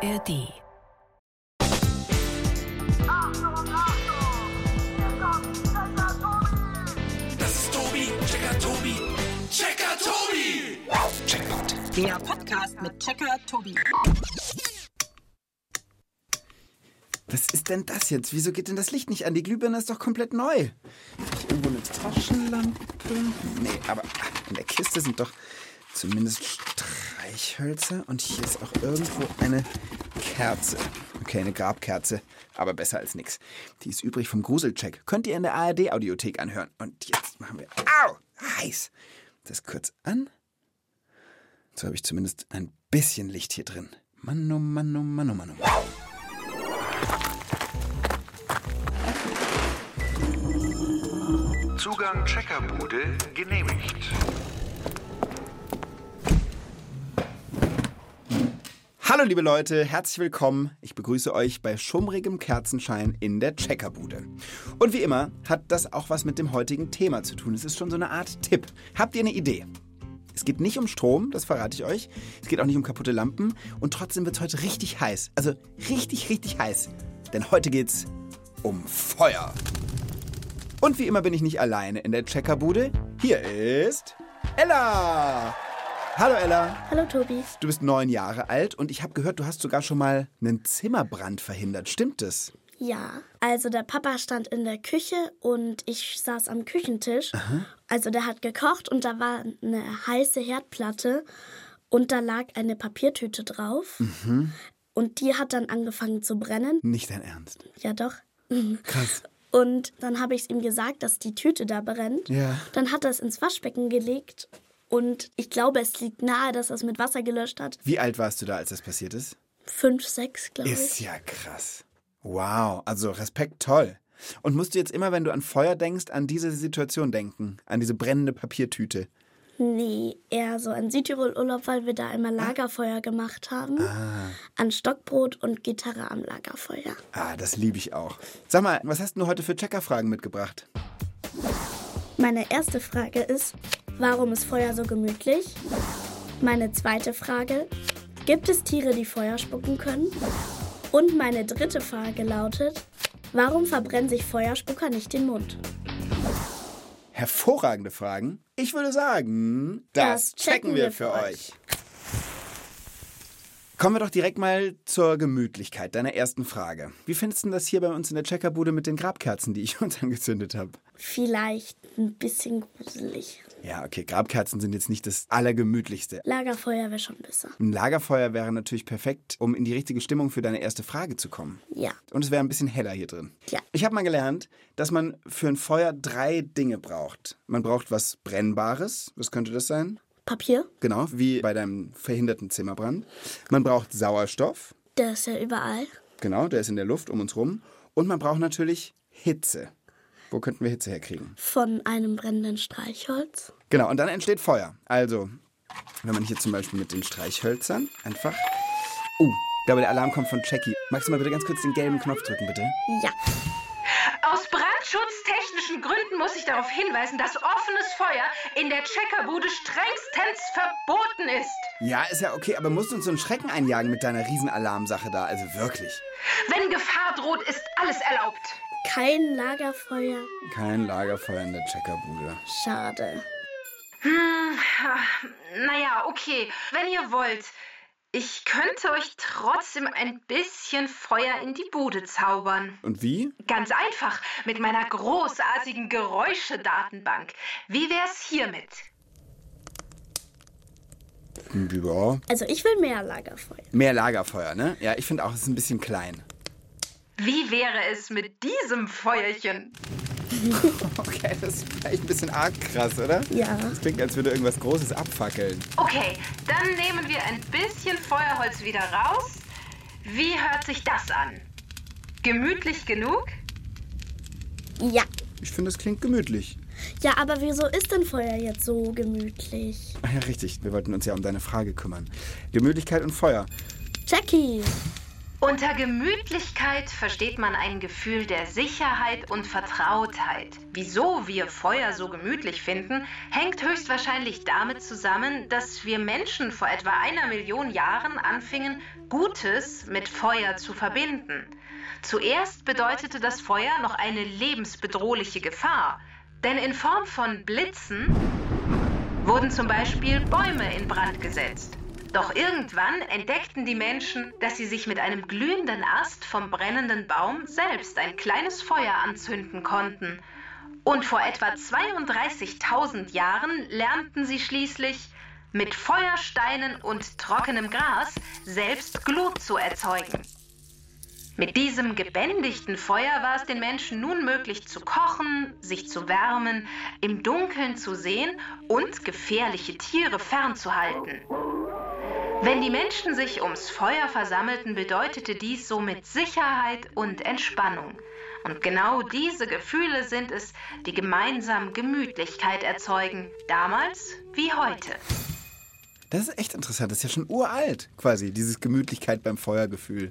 ARD. Das ist Tobi, Checker Tobi, Checker Tobi. Checkpoint. Der Podcast mit Checker Tobi. Was ist denn das jetzt? Wieso geht denn das Licht nicht an? Die Glühbirne ist doch komplett neu. Ist irgendwo eine Taschenlampe? Nee, aber in der Kiste sind doch zumindest Streichhölzer und hier ist auch irgendwo eine Kerze. Okay, eine Grabkerze, aber besser als nix. Die ist übrig vom Gruselcheck. Könnt ihr in der ARD-Audiothek anhören. Und jetzt machen wir. Au! Heiß! Das kurz an. So habe ich zumindest ein bisschen Licht hier drin. Mann, oh Mann, oh Mann, oh Mann, oh Mann. Zugang Checkerbude genehmigt. Hallo liebe Leute, herzlich willkommen. Ich begrüße euch bei schummrigem Kerzenschein in der Checkerbude. Und wie immer hat das auch was mit dem heutigen Thema zu tun. Es ist schon so eine Art Tipp. Habt ihr eine Idee? Es geht nicht um Strom, das verrate ich euch. Es geht auch nicht um kaputte Lampen. Und trotzdem wird es heute richtig heiß. Also richtig, richtig heiß. Denn heute geht's um Feuer. Und wie immer bin ich nicht alleine in der Checkerbude. Hier ist Ella. Hallo Ella. Hallo Tobi. Du bist neun Jahre alt und ich habe gehört, du hast sogar schon mal einen Zimmerbrand verhindert. Stimmt es? Ja, also der Papa stand in der Küche und ich saß am Küchentisch. Also der hat gekocht und da war eine heiße Herdplatte und da lag eine Papiertüte drauf. Und die hat dann angefangen zu brennen. Nicht dein Ernst. Ja, doch. Krass. Und dann habe ich es ihm gesagt, dass die Tüte da brennt. Ja. Dann hat er es ins Waschbecken gelegt und ich glaube, es liegt nahe, dass er es mit Wasser gelöscht hat. Wie alt warst du da, als das passiert ist? Fünf, sechs, glaube Ist ich. ja krass. Wow, also Respekt, toll. Und musst du jetzt immer, wenn du an Feuer denkst, an diese Situation denken? An diese brennende Papiertüte? Nee, eher so an Südtirol-Urlaub, weil wir da immer Lagerfeuer gemacht haben. An Stockbrot und Gitarre am Lagerfeuer. Ah, das liebe ich auch. Sag mal, was hast du heute für Checkerfragen mitgebracht? Meine erste Frage ist, warum ist Feuer so gemütlich? Meine zweite Frage, gibt es Tiere, die Feuer spucken können? Und meine dritte Frage lautet, warum verbrennen sich Feuerspucker nicht den Mund? Hervorragende Fragen. Ich würde sagen, das, checken wir für euch. Kommen wir doch direkt mal zur Gemütlichkeit deiner ersten Frage. Wie findest du das hier bei uns in der Checkerbude mit den Grabkerzen, die ich uns angezündet habe? Vielleicht ein bisschen gruselig. Ja, okay, Grabkerzen sind jetzt nicht das Allergemütlichste. Lagerfeuer wäre schon besser. Ein Lagerfeuer wäre natürlich perfekt, um in die richtige Stimmung für deine erste Frage zu kommen. Ja. Und es wäre ein bisschen heller hier drin. Ja. Ich habe mal gelernt, dass man für ein Feuer drei Dinge braucht. Man braucht was Brennbares. Was könnte das sein? Papier, Genau, wie bei deinem verhinderten Zimmerbrand. Man braucht Sauerstoff. der ist ja überall. Genau, der ist in der Luft um uns rum. Und man braucht natürlich Hitze. Wo könnten wir Hitze herkriegen? Von einem brennenden Streichholz. Genau, und dann entsteht Feuer. Also, wenn man hier zum Beispiel mit den Streichhölzern einfach. Uh, ich glaube, der Alarm kommt von Jackie. Magst du mal bitte ganz kurz den gelben Knopf drücken, bitte? Ja. Aus brandschutztechnischen Gründen muss ich darauf hinweisen, dass offenes Feuer in der Checkerbude strengstens verboten ist. Ja, ist ja okay, aber musst du uns so einen Schrecken einjagen mit deiner Riesenalarmsache da? Also wirklich. Wenn Gefahr droht, ist alles erlaubt. Kein Lagerfeuer. Kein Lagerfeuer in der Checkerbude. Schade. Naja, okay, wenn ihr wollt. Ich könnte euch trotzdem ein bisschen Feuer in die Bude zaubern. Und wie? Ganz einfach, mit meiner großartigen Geräuschedatenbank. Wie wär's hiermit? Ja. Also ich will mehr Lagerfeuer. Mehr Lagerfeuer, ne? Ja, ich finde auch, es ist ein bisschen klein. Wie wäre es mit diesem Feuerchen? Okay, das ist vielleicht ein bisschen arg krass, oder? Ja. Das klingt, als würde irgendwas Großes abfackeln. Okay, dann nehmen wir ein bisschen Feuerholz wieder raus. Wie hört sich das an? Gemütlich genug? Ja. Ich finde, das klingt gemütlich. Ja, aber wieso ist denn Feuer jetzt so gemütlich? Ach ja, richtig. Wir wollten uns ja um deine Frage kümmern. Gemütlichkeit und Feuer. Jackie, Unter Gemütlichkeit versteht man ein Gefühl der Sicherheit und Vertrautheit. Wieso wir Feuer so gemütlich finden, hängt höchstwahrscheinlich damit zusammen, dass wir Menschen vor etwa einer Million Jahren anfingen, Gutes mit Feuer zu verbinden. Zuerst bedeutete das Feuer noch eine lebensbedrohliche Gefahr, denn in Form von Blitzen wurden zum Beispiel Bäume in Brand gesetzt. Doch irgendwann entdeckten die Menschen, dass sie sich mit einem glühenden Ast vom brennenden Baum selbst ein kleines Feuer anzünden konnten. Und vor etwa 32.000 Jahren lernten sie schließlich, mit Feuersteinen und trockenem Gras selbst Glut zu erzeugen. Mit diesem gebändigten Feuer war es den Menschen nun möglich zu kochen, sich zu wärmen, im Dunkeln zu sehen und gefährliche Tiere fernzuhalten. Wenn die Menschen sich ums Feuer versammelten, bedeutete dies somit Sicherheit und Entspannung. Und genau diese Gefühle sind es, die gemeinsam Gemütlichkeit erzeugen, damals wie heute. Das ist echt interessant. Das ist ja schon uralt, quasi, dieses Gemütlichkeit beim Feuergefühl.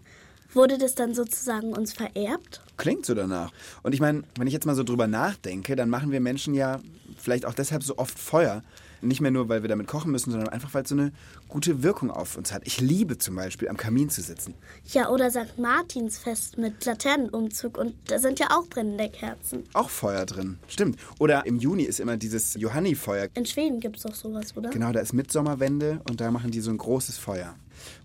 Wurde das dann sozusagen uns vererbt? Klingt so danach. Und ich meine, wenn ich jetzt mal so drüber nachdenke, dann machen wir Menschen ja vielleicht auch deshalb so oft Feuer. Nicht mehr nur, weil wir damit kochen müssen, sondern einfach, weil es so eine gute Wirkung auf uns hat. Ich liebe zum Beispiel, am Kamin zu sitzen. Ja, oder St. Martinsfest mit Laternenumzug und da sind ja auch brennende Kerzen. Auch Feuer drin. Stimmt. Oder im Juni ist immer dieses Johannifeuer. In Schweden gibt es doch sowas, oder? Genau, da ist Mitsommerwende und da machen die so ein großes Feuer.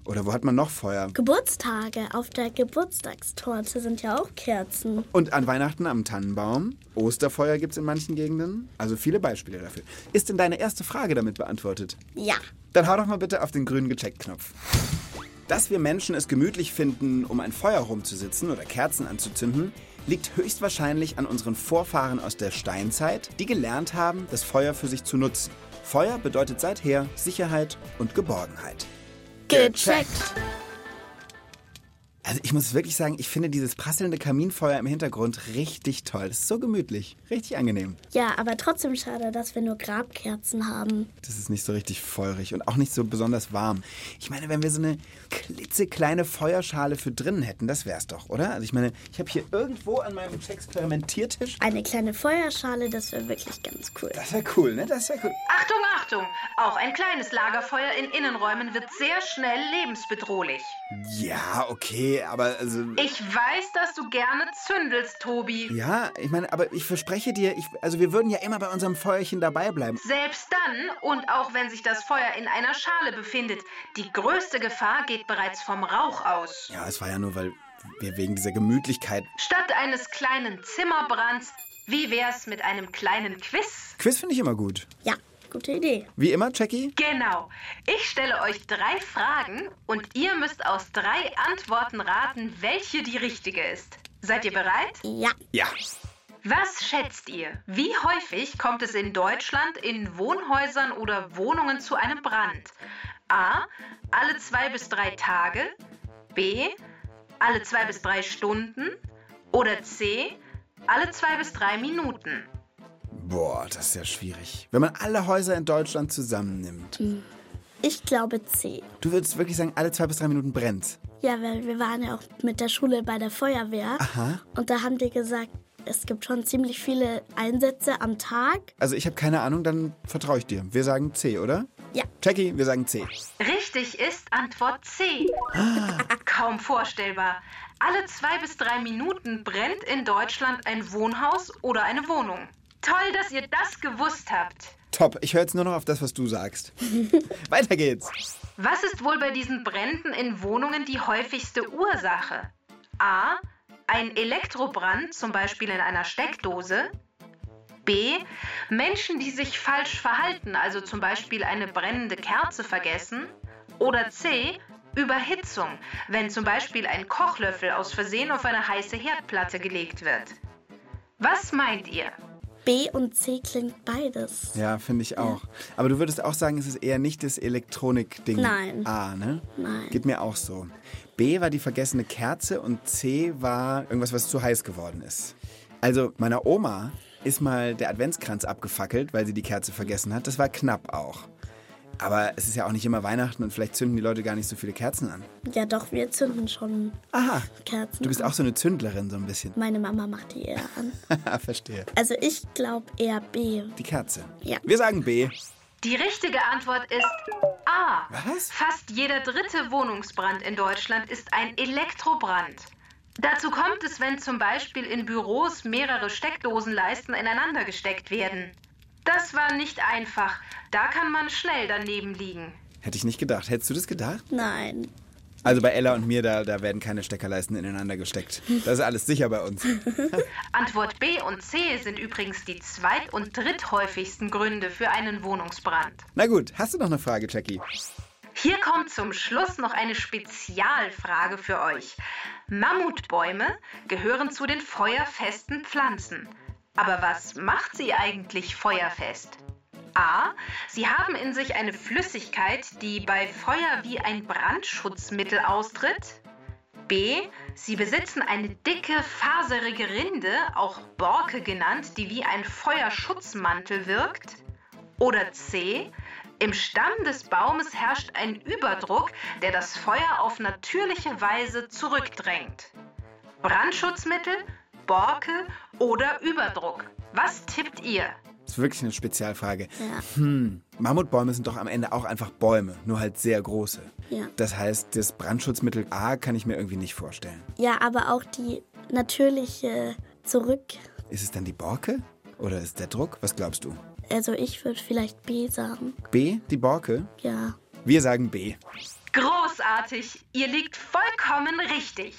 Oder wo hat man noch Feuer? Geburtstage auf der Geburtstagstorte sind ja auch Kerzen. Und an Weihnachten am Tannenbaum. Osterfeuer gibt es in manchen Gegenden. Also viele Beispiele dafür. Ist denn deine erste Frage damit beantwortet? Ja. Dann hau doch mal bitte auf den grünen Gecheckt-Knopf. Dass wir Menschen es gemütlich finden, um ein Feuer rumzusitzen oder Kerzen anzuzünden, liegt höchstwahrscheinlich an unseren Vorfahren aus der Steinzeit, die gelernt haben, das Feuer für sich zu nutzen. Feuer bedeutet seither Sicherheit und Geborgenheit. Gecheckt. Also ich muss wirklich sagen, ich finde dieses prasselnde Kaminfeuer im Hintergrund richtig toll. Das ist so gemütlich, richtig angenehm. Ja, aber trotzdem schade, dass wir nur Grabkerzen haben. Das ist nicht so richtig feurig und auch nicht so besonders warm. Ich meine, wenn wir so eine klitzekleine Feuerschale für drinnen hätten, das wär's doch, oder? Also ich meine, ich habe hier irgendwo an meinem Experimentiertisch. Eine kleine Feuerschale, das wäre wirklich ganz cool. Das wäre cool, ne? Das wäre cool. Achtung, Achtung! Auch ein kleines Lagerfeuer in Innenräumen wird sehr schnell lebensbedrohlich. Ja, okay, aber also. Ich weiß, dass du gerne zündelst, Tobi. Ja, ich meine, aber ich verspreche dir, ich, also wir würden ja immer bei unserem Feuerchen dabei bleiben. Selbst dann und auch wenn sich das Feuer in einer Schale befindet, die größte Gefahr geht bereits vom Rauch aus. Ja, es war ja nur, weil wir wegen dieser Gemütlichkeit. Statt eines kleinen Zimmerbrands, wie wär's mit einem kleinen Quiz? Quiz finde ich immer gut. Ja, gute Idee. Wie immer, Jackie? Genau. Ich stelle euch drei Fragen und ihr müsst aus drei Antworten raten, welche die richtige ist. Seid ihr bereit? Ja. Ja. Was schätzt ihr? Wie häufig kommt es in Deutschland in Wohnhäusern oder Wohnungen zu einem Brand? A. Alle zwei bis drei Tage. B. Alle zwei bis drei Stunden. Oder C. Alle zwei bis drei Minuten. Boah, das ist ja schwierig. Wenn man alle Häuser in Deutschland zusammennimmt. Ich glaube C. Du würdest wirklich sagen, alle zwei bis drei Minuten brennt. Ja, weil wir waren ja auch mit der Schule bei der Feuerwehr. Aha. Und da haben die gesagt, es gibt schon ziemlich viele Einsätze am Tag. Also ich habe keine Ahnung, dann vertraue ich dir. Wir sagen C, oder? Ja. Jackie, wir sagen C. Richtig ist Antwort C. Kaum vorstellbar. Alle zwei bis drei Minuten brennt in Deutschland ein Wohnhaus oder eine Wohnung. Toll, dass ihr das gewusst habt. Top, ich höre jetzt nur noch auf das, was du sagst. Weiter geht's. Was ist wohl bei diesen Bränden in Wohnungen die häufigste Ursache? A. Ein Elektrobrand, zum Beispiel in einer Steckdose. B. Menschen, die sich falsch verhalten, also zum Beispiel eine brennende Kerze vergessen. Oder C. Überhitzung, wenn zum Beispiel ein Kochlöffel aus Versehen auf eine heiße Herdplatte gelegt wird. Was meint ihr? B und C klingt beides. Ja, finde ich auch. Aber du würdest auch sagen, es ist eher nicht das Elektronik-Ding. Nein. A, ne? Nein. Geht mir auch so. B war die vergessene Kerze und C war irgendwas, was zu heiß geworden ist. Also, meiner Oma ist mal der Adventskranz abgefackelt, weil sie die Kerze vergessen hat. Das war knapp auch. Aber es ist ja auch nicht immer Weihnachten und vielleicht zünden die Leute gar nicht so viele Kerzen an. Ja, doch, wir zünden schon Aha, Kerzen. du bist an. auch so eine Zündlerin so ein bisschen. Meine Mama macht die eher an. Verstehe. Also ich glaube eher B. Die Kerze. Ja. Wir sagen B. Die richtige Antwort ist A. Was? Fast jeder dritte Wohnungsbrand in Deutschland ist ein Elektrobrand. Dazu kommt es, wenn zum Beispiel in Büros mehrere Steckdosenleisten ineinander gesteckt werden. Das war nicht einfach. Da kann man schnell daneben liegen. Hätte ich nicht gedacht. Hättest du das gedacht? Nein. Also bei Ella und mir, da, da werden keine Steckerleisten ineinander gesteckt. Das ist alles sicher bei uns. Antwort B und C sind übrigens die zweit- und dritthäufigsten Gründe für einen Wohnungsbrand. Na gut, hast du noch eine Frage, Jackie? Hier kommt zum Schluss noch eine Spezialfrage für euch. Mammutbäume gehören zu den feuerfesten Pflanzen. Aber was macht sie eigentlich feuerfest? A. Sie haben in sich eine Flüssigkeit, die bei Feuer wie ein Brandschutzmittel austritt. B. Sie besitzen eine dicke, faserige Rinde, auch Borke genannt, die wie ein Feuerschutzmantel wirkt. Oder C. Im Stamm des Baumes herrscht ein Überdruck, der das Feuer auf natürliche Weise zurückdrängt. Brandschutzmittel, Borke oder Überdruck. Was tippt ihr? Das ist wirklich eine Spezialfrage. Ja. Mammutbäume sind doch am Ende auch einfach Bäume, nur halt sehr große. Ja. Das heißt, das Brandschutzmittel A kann ich mir irgendwie nicht vorstellen. Ja, aber auch die natürliche Zurück. Ist es dann die Borke? Oder ist der Druck? Was glaubst du? Also ich würde vielleicht B sagen. B, die Borke? Ja. Wir sagen B. Großartig! Ihr liegt vollkommen richtig.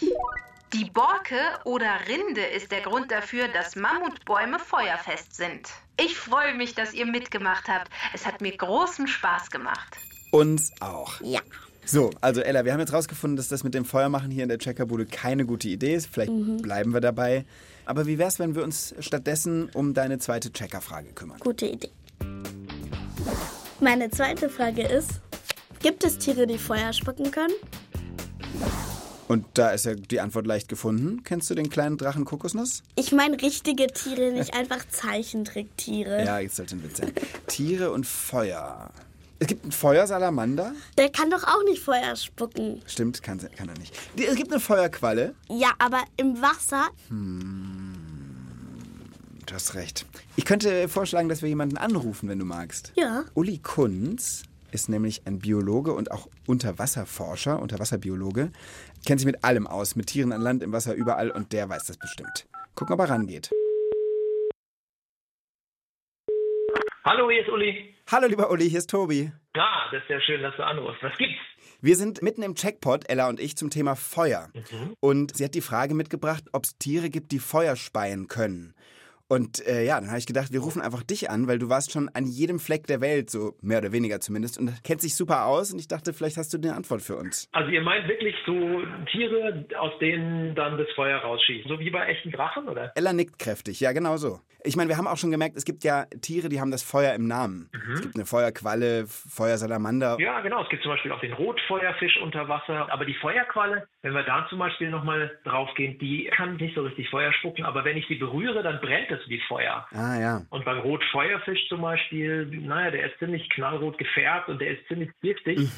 Die Borke oder Rinde ist der Grund dafür, dass Mammutbäume feuerfest sind. Ich freue mich, dass ihr mitgemacht habt. Es hat mir großen Spaß gemacht. Uns auch. Ja. So, also Ella, wir haben jetzt rausgefunden, dass das mit dem Feuermachen hier in der Checkerbude keine gute Idee ist. Vielleicht bleiben wir dabei. Aber wie wär's, wenn wir uns stattdessen um deine zweite Checkerfrage kümmern? Gute Idee. Meine zweite Frage ist, gibt es Tiere, die Feuer spucken können? Und da ist ja die Antwort leicht gefunden. Kennst du den kleinen Drachen Kokosnuss? Ich meine richtige Tiere, nicht einfach Zeichentricktiere. Ja, jetzt sollte ein Witz sein. Tiere und Feuer. Es gibt einen Feuersalamander. Der kann doch auch nicht Feuer spucken. Stimmt, kann, kann er nicht. Es gibt eine Feuerqualle. Ja, aber im Wasser. Du hast recht. Ich könnte vorschlagen, dass wir jemanden anrufen, wenn du magst. Ja. Uli Kunz ist nämlich ein Biologe und auch Unterwasserforscher, Unterwasserbiologe. Kennt sich mit allem aus, mit Tieren an Land, im Wasser, überall und der weiß das bestimmt. Gucken, ob er rangeht. Hallo, hier ist Uli. Hallo, lieber Uli, hier ist Tobi. Ja, das ist ja schön, dass du anrufst. Was gibt's? Wir sind mitten im Checkpot, Ella und ich, zum Thema Feuer. Und sie hat die Frage mitgebracht, ob es Tiere gibt, die Feuer speien können. Und äh, ja, dann habe ich gedacht, wir rufen einfach dich an, weil du warst schon an jedem Fleck der Welt, so mehr oder weniger zumindest, und kennt sich super aus. Und ich dachte, vielleicht hast du eine Antwort für uns. Also ihr meint wirklich so Tiere, aus denen dann das Feuer rausschießt. So wie bei echten Drachen, oder? Ella nickt kräftig, ja, genau so. Ich meine, wir haben auch schon gemerkt, es gibt ja Tiere, die haben das Feuer im Namen. Es gibt eine Feuerqualle, Feuersalamander. Ja, genau. Es gibt zum Beispiel auch den Rotfeuerfisch unter Wasser. Aber die Feuerqualle, wenn wir da zum Beispiel nochmal draufgehen, die kann nicht so richtig Feuer spucken. Aber wenn ich sie berühre, dann brennt es wie Feuer. Ah ja. Und beim Rotfeuerfisch zum Beispiel, naja, der ist ziemlich knallrot gefärbt und der ist ziemlich giftig.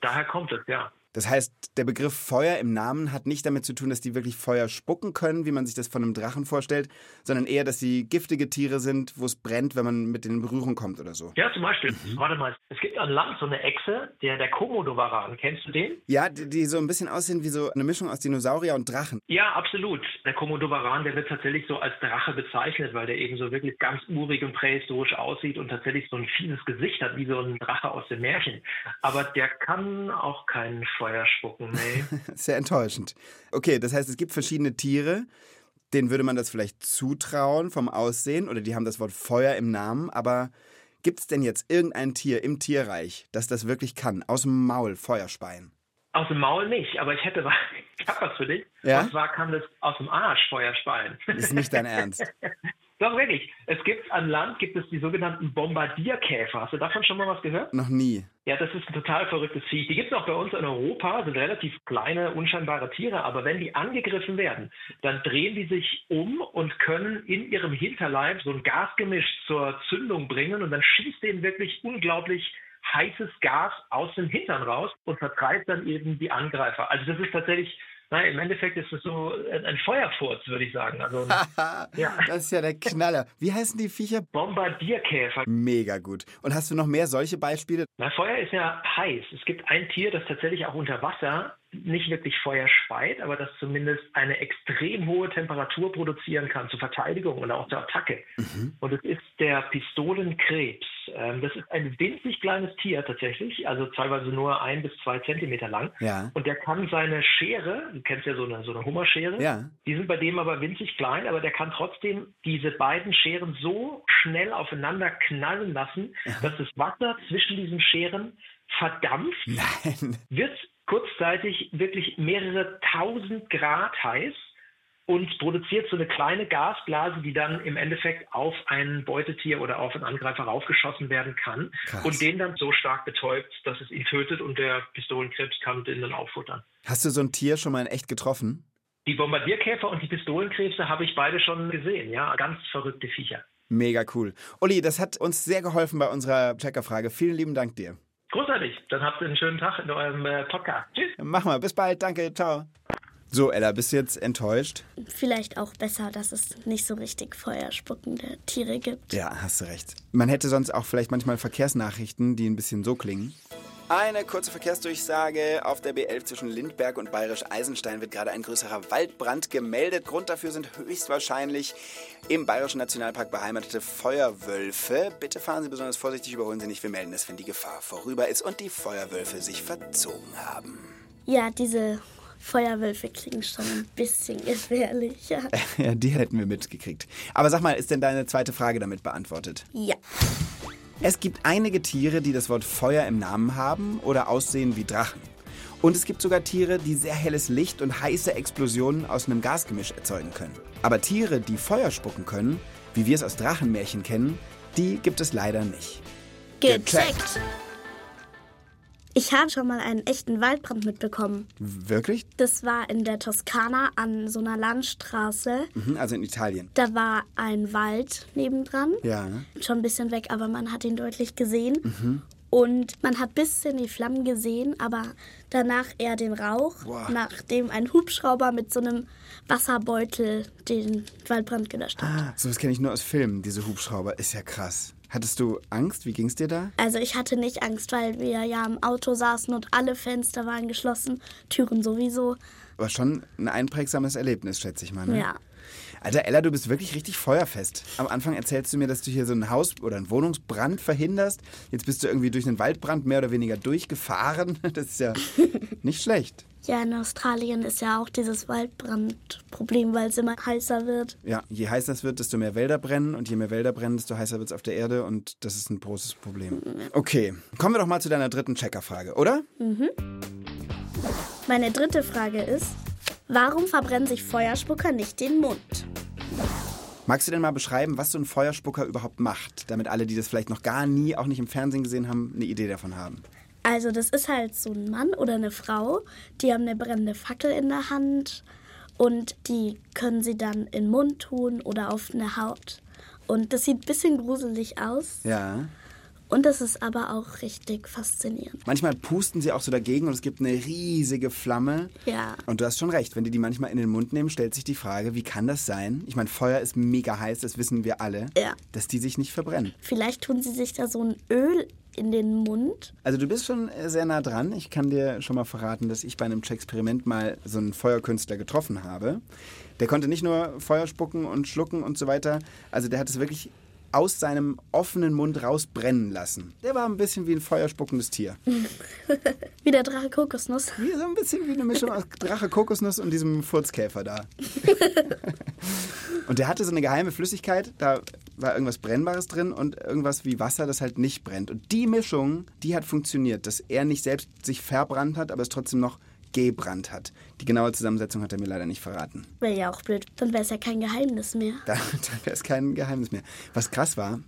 Daher kommt es, ja. Das heißt, der Begriff Feuer im Namen hat nicht damit zu tun, dass die wirklich Feuer spucken können, wie man sich das von einem Drachen vorstellt, sondern eher, dass sie giftige Tiere sind, wo es brennt, wenn man mit denen in Berührung kommt oder so. Ja, zum Beispiel, warte mal, es gibt an Land so eine Echse, der, der Komodowaran. Kennst du den? Ja, die, die so ein bisschen aussehen wie so eine Mischung aus Dinosaurier und Drachen. Ja, absolut. Der Komodowaran, der wird tatsächlich so als Drache bezeichnet, weil der eben so wirklich ganz urig und prähistorisch aussieht und tatsächlich so ein fieses Gesicht hat, wie so ein Drache aus dem Märchen. Aber der kann auch kein Feuer spucken, nee. Sehr enttäuschend. Okay, das heißt, es gibt verschiedene Tiere, denen würde man das vielleicht zutrauen vom Aussehen oder die haben das Wort Feuer im Namen, aber gibt es denn jetzt irgendein Tier im Tierreich, das das wirklich kann, aus dem Maul Feuer speien? Aus dem Maul nicht, aber ich hätte was, ich hab was für dich. Ja? Und zwar kann das aus dem Arsch Feuer speien. Das ist nicht dein Ernst. Doch, wirklich. Es gibt an Land gibt es die sogenannten Bombardierkäfer. Hast du davon schon mal was gehört? Noch nie. Ja, das ist ein total verrücktes Viech. Die gibt es auch bei uns in Europa, sind relativ kleine, unscheinbare Tiere, aber wenn die angegriffen werden, dann drehen die sich um und können in ihrem Hinterleib so ein Gasgemisch zur Zündung bringen und dann schießt denen wirklich unglaublich heißes Gas aus dem Hintern raus und vertreibt dann eben die Angreifer. Also das ist tatsächlich Nein, im Endeffekt ist es so ein ein Feuerfurz, würde ich sagen. Also, ja. Das ist ja der Knaller. Wie heißen die Viecher? Bombardierkäfer. Mega gut. Und hast du noch mehr solche Beispiele? Na, Feuer ist ja heiß. Es gibt ein Tier, das tatsächlich auch unter Wasser nicht wirklich Feuer speit, aber das zumindest eine extrem hohe Temperatur produzieren kann zur Verteidigung oder auch zur Attacke. Und es ist der Pistolenkrebs. Ähm, das ist ein winzig kleines Tier tatsächlich, also teilweise nur ein bis zwei Zentimeter lang. Ja. Und der kann seine Schere, du kennst ja so eine, so eine Hummerschere, Ja. die sind bei dem aber winzig klein, aber der kann trotzdem diese beiden Scheren so schnell aufeinander knallen lassen, dass das Wasser zwischen diesen Scheren verdampft, Nein. wird kurzzeitig wirklich mehrere tausend Grad heiß und produziert so eine kleine Gasblase, die dann im Endeffekt auf ein Beutetier oder auf einen Angreifer raufgeschossen werden kann Krass. und den dann so stark betäubt, dass es ihn tötet und der Pistolenkrebs kann den dann auffuttern. Hast du so ein Tier schon mal in echt getroffen? Die Bombardierkäfer und die Pistolenkrebse habe ich beide schon gesehen, ja, ganz verrückte Viecher. Mega cool. Uli, das hat uns sehr geholfen bei unserer Checkerfrage. Vielen lieben Dank dir. Großartig, dann habt ihr einen schönen Tag in eurem äh, Podcast. Tschüss. Mach mal. Bis bald. Danke. Ciao. So, Ella, bist du jetzt enttäuscht? Vielleicht auch besser, dass es nicht so richtig feuerspuckende Tiere gibt. Ja, hast du recht. Man hätte sonst auch vielleicht manchmal Verkehrsnachrichten, die ein bisschen so klingen. Eine kurze Verkehrsdurchsage. Auf der B11 zwischen Lindberg und Bayerisch-Eisenstein wird gerade ein größerer Waldbrand gemeldet. Grund dafür sind höchstwahrscheinlich im Bayerischen Nationalpark beheimatete Feuerwölfe. Bitte fahren Sie besonders vorsichtig, überholen Sie nicht. Wir melden es, wenn die Gefahr vorüber ist und die Feuerwölfe sich verzogen haben. Ja, diese Feuerwölfe klingen schon ein bisschen gefährlich. Ja. Ja, die hätten wir mitgekriegt. Aber sag mal, ist denn deine zweite Frage damit beantwortet? ja. Es gibt einige Tiere, die das Wort Feuer im Namen haben oder aussehen wie Drachen. Und es gibt sogar Tiere, die sehr helles Licht und heiße Explosionen aus einem Gasgemisch erzeugen können. Aber Tiere, die Feuer spucken können, wie wir es aus Drachenmärchen kennen, die gibt es leider nicht. Gecheckt. Ich habe schon mal einen echten Waldbrand mitbekommen. Wirklich? Das war in der Toskana an so einer Landstraße. Mhm, also in Italien. Da war ein Wald nebendran. Ja. Schon ein bisschen weg, aber man hat ihn deutlich gesehen. Und man hat bis in die Flammen gesehen, aber danach eher den Rauch, Boah. nachdem ein Hubschrauber mit so einem Wasserbeutel den Waldbrand gelöscht hat. Ah, sowas kenne ich nur aus Filmen, diese Hubschrauber. Ist ja krass. Hattest du Angst? Wie ging's dir da? Also ich hatte nicht Angst, weil wir ja im Auto saßen und alle Fenster waren geschlossen, Türen sowieso. War schon ein einprägsames Erlebnis, schätze ich mal. Ne? Ja. Alter, Ella, du bist wirklich richtig feuerfest. Am Anfang erzählst du mir, dass du hier so ein Haus- oder einen Wohnungsbrand verhinderst. Jetzt bist du irgendwie durch einen Waldbrand mehr oder weniger durchgefahren. Das ist ja nicht schlecht. Ja, in Australien ist ja auch dieses Waldbrandproblem, weil es immer heißer wird. Ja, je heißer es wird, desto mehr Wälder brennen. Und je mehr Wälder brennen, desto heißer wird es auf der Erde. Und das ist ein großes Problem. Okay, kommen wir doch mal zu deiner dritten Checkerfrage, oder? Meine dritte Frage ist, warum verbrennen sich Feuerspucker nicht den Mund? Magst du denn mal beschreiben, was so ein Feuerspucker überhaupt macht? Damit alle, die das vielleicht noch gar nie, auch nicht im Fernsehen gesehen haben, eine Idee davon haben. Also das ist halt so ein Mann oder eine Frau, die haben eine brennende Fackel in der Hand und die können sie dann in den Mund tun oder auf eine Haut. Und das sieht ein bisschen gruselig aus Ja. Und das ist aber auch richtig faszinierend. Manchmal pusten sie auch so dagegen und es gibt eine riesige Flamme. Ja. Und du hast schon recht, wenn die die manchmal in den Mund nehmen, stellt sich die Frage, wie kann das sein? Ich meine, Feuer ist mega heiß, das wissen wir alle. Ja. Dass die sich nicht verbrennen. Vielleicht tun sie sich da so ein Öl in den Mund. Also du bist schon äh, sehr nah dran. Ich kann dir schon mal verraten, dass ich bei einem Experiment mal so einen Feuerkünstler getroffen habe. Der konnte nicht nur Feuer spucken und schlucken und so weiter. Also der hat es wirklich aus seinem offenen Mund rausbrennen lassen. Der war ein bisschen wie ein feuerspuckendes Tier. Wie der Drache Kokosnuss. Wie so ein bisschen wie eine Mischung aus Drache Kokosnuss und diesem Furzkäfer da. und der hatte so eine geheime Flüssigkeit, da war irgendwas Brennbares drin und irgendwas wie Wasser, das halt nicht brennt. Und die Mischung, die hat funktioniert, dass er nicht selbst sich verbrannt hat, aber es trotzdem noch gebrannt hat. Die genaue Zusammensetzung hat er mir leider nicht verraten. Wäre ja auch blöd. Dann wäre es ja kein Geheimnis mehr. Da, da wäre es kein Geheimnis mehr. Was krass war,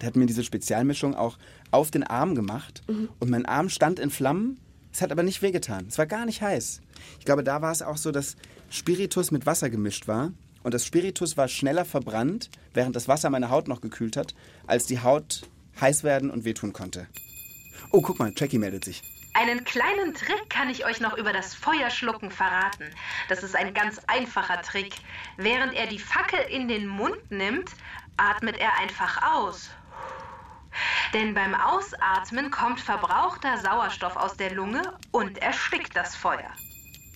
der hat mir diese Spezialmischung auch auf den Arm gemacht und mein Arm stand in Flammen. Es hat aber nicht wehgetan. Es war gar nicht heiß. Ich glaube, da war es auch so, dass Spiritus mit Wasser gemischt war. Und das Spiritus war schneller verbrannt, während das Wasser meine Haut noch gekühlt hat, als die Haut heiß werden und wehtun konnte. Oh, guck mal, Jackie meldet sich. Einen kleinen Trick kann ich euch noch über das Feuerschlucken verraten. Das ist ein ganz einfacher Trick. Während er die Fackel in den Mund nimmt, atmet er einfach aus. Denn beim Ausatmen kommt verbrauchter Sauerstoff aus der Lunge und erstickt das Feuer.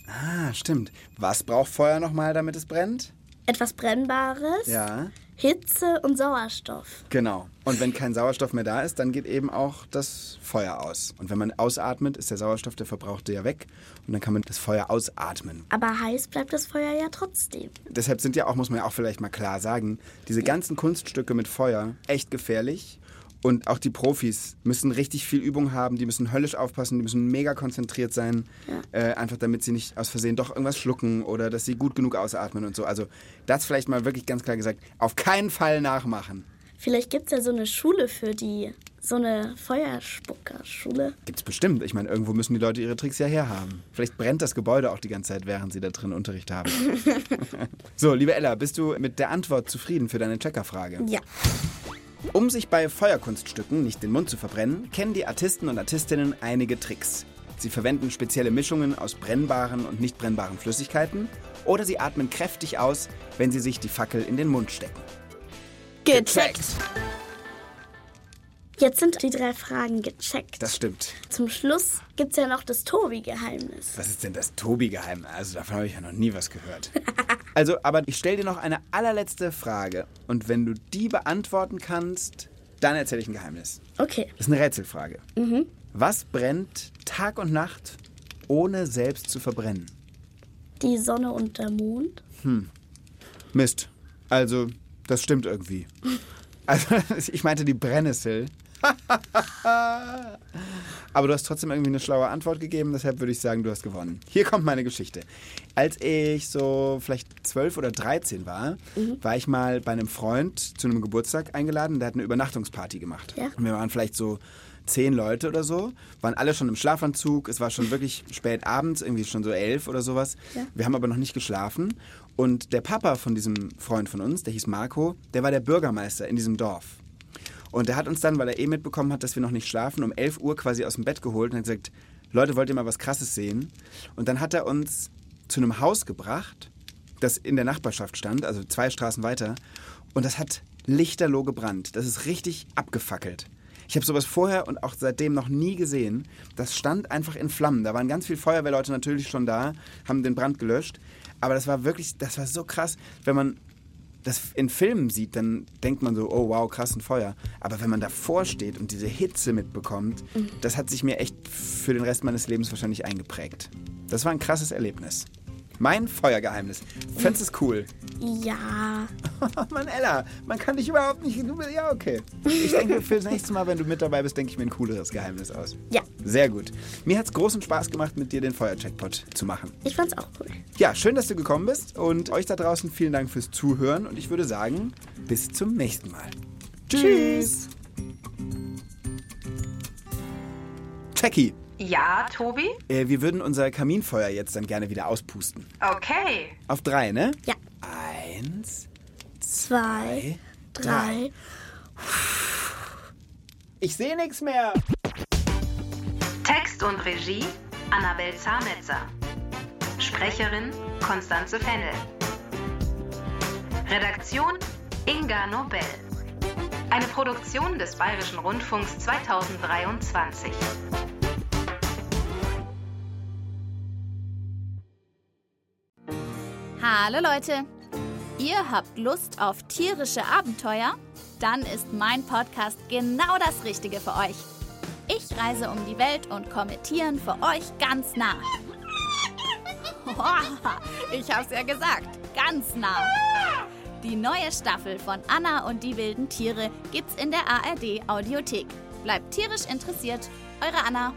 Ah, stimmt. Was braucht Feuer nochmal, damit es brennt? Etwas Brennbares, Ja, Hitze und Sauerstoff. genau. Und wenn kein Sauerstoff mehr da ist, dann geht eben auch das Feuer aus. Und wenn man ausatmet, ist der Sauerstoff, der verbrauchte, ja weg. Und dann kann man das Feuer ausatmen. Aber heiß bleibt das Feuer ja trotzdem. Deshalb sind ja auch, muss man ja auch vielleicht mal klar sagen, diese ganzen Kunststücke mit Feuer echt gefährlich. Und auch die Profis müssen richtig viel Übung haben, die müssen höllisch aufpassen, die müssen mega konzentriert sein, äh, einfach damit sie nicht aus Versehen doch irgendwas schlucken oder dass sie gut genug ausatmen und so. Also das vielleicht mal wirklich ganz klar gesagt, auf keinen Fall nachmachen. Vielleicht gibt es ja so eine Schule für die, so eine Feuerspuckerschule. Gibt's bestimmt. Ich meine, irgendwo müssen die Leute ihre Tricks ja herhaben. Vielleicht brennt das Gebäude auch die ganze Zeit, während sie da drin Unterricht haben. so, liebe Ella, bist du mit der Antwort zufrieden für deine Checkerfrage? Ja. Um sich bei Feuerkunststücken nicht den Mund zu verbrennen, kennen die Artisten und Artistinnen einige Tricks. Sie verwenden spezielle Mischungen aus brennbaren und nicht brennbaren Flüssigkeiten oder sie atmen kräftig aus, wenn sie sich die Fackel in den Mund stecken. Gecheckt. Jetzt sind die drei Fragen gecheckt. Das stimmt. Zum Schluss gibt es ja noch das Tobi-Geheimnis. Was ist denn das Tobi-Geheimnis? Also davon habe ich ja noch nie was gehört. Also, aber ich stelle dir noch eine allerletzte Frage. Und wenn du die beantworten kannst, dann erzähle ich ein Geheimnis. Okay. Das ist eine Rätselfrage. Was brennt Tag und Nacht, ohne selbst zu verbrennen? Die Sonne und der Mond. Mist. Also, das stimmt irgendwie. Also, ich meinte die Brennnessel. Aber du hast trotzdem irgendwie eine schlaue Antwort gegeben, deshalb würde ich sagen, du hast gewonnen. Hier kommt meine Geschichte. Als ich so vielleicht 12 oder 13 war, war ich mal bei einem Freund zu einem Geburtstag eingeladen, der hat eine Übernachtungsparty gemacht. Ja. Und wir waren vielleicht so zehn Leute oder so, waren alle schon im Schlafanzug, es war schon wirklich spät abends, irgendwie schon so elf oder sowas. Ja. Wir haben aber noch nicht geschlafen. Und der Papa von diesem Freund von uns, der hieß Marco, der war der Bürgermeister in diesem Dorf. Und der hat uns dann, weil er eh mitbekommen hat, dass wir noch nicht schlafen, um 11 Uhr quasi aus dem Bett geholt und hat gesagt, Leute, wollt ihr mal was Krasses sehen? Und dann hat er uns zu einem Haus gebracht, das in der Nachbarschaft stand, also zwei Straßen weiter. Und das hat lichterloh gebrannt. Das ist richtig abgefackelt. Ich habe sowas vorher und auch seitdem noch nie gesehen. Das stand einfach in Flammen. Da waren ganz viele Feuerwehrleute natürlich schon da, haben den Brand gelöscht. Aber das war wirklich, das war so krass, wenn man das in Filmen sieht, dann denkt man so, oh wow, krass ein Feuer. Aber wenn man davor steht und diese Hitze mitbekommt, das hat sich mir echt für den Rest meines Lebens wahrscheinlich eingeprägt. Das war ein krasses Erlebnis. Mein Feuergeheimnis. Findest du es cool? Ja. Mann, Ella, man kann dich überhaupt nicht. Ja, okay. Ich denke, für das nächste Mal, wenn du mit dabei bist, denke ich mir ein cooleres Geheimnis aus. Ja. Sehr gut. Mir hat es großen Spaß gemacht, mit dir den Feuercheckpot zu machen. Ich fand's auch cool. Ja, schön, dass du gekommen bist und euch da draußen vielen Dank fürs Zuhören und ich würde sagen, bis zum nächsten Mal. Tschüss. Jackie, Ja, Tobi? äh, wir würden unser Kaminfeuer jetzt dann gerne wieder auspusten. Okay. Auf drei, ne? Ja. Eins, Zwei, drei. Ich sehe nichts mehr. Text und Regie Annabel Zametzer. Sprecherin Konstanze Fennel. Redaktion Inga Nobel. Eine Produktion des Bayerischen Rundfunks 2023. Hallo Leute! Ihr habt Lust auf tierische Abenteuer? Dann ist mein Podcast genau das Richtige für euch. Ich reise um die Welt und komme Tieren für euch ganz nah. Ich hab's ja gesagt, ganz nah. Die neue Staffel von Anna und die wilden Tiere gibt's in der ARD Audiothek. Bleibt tierisch interessiert, eure Anna.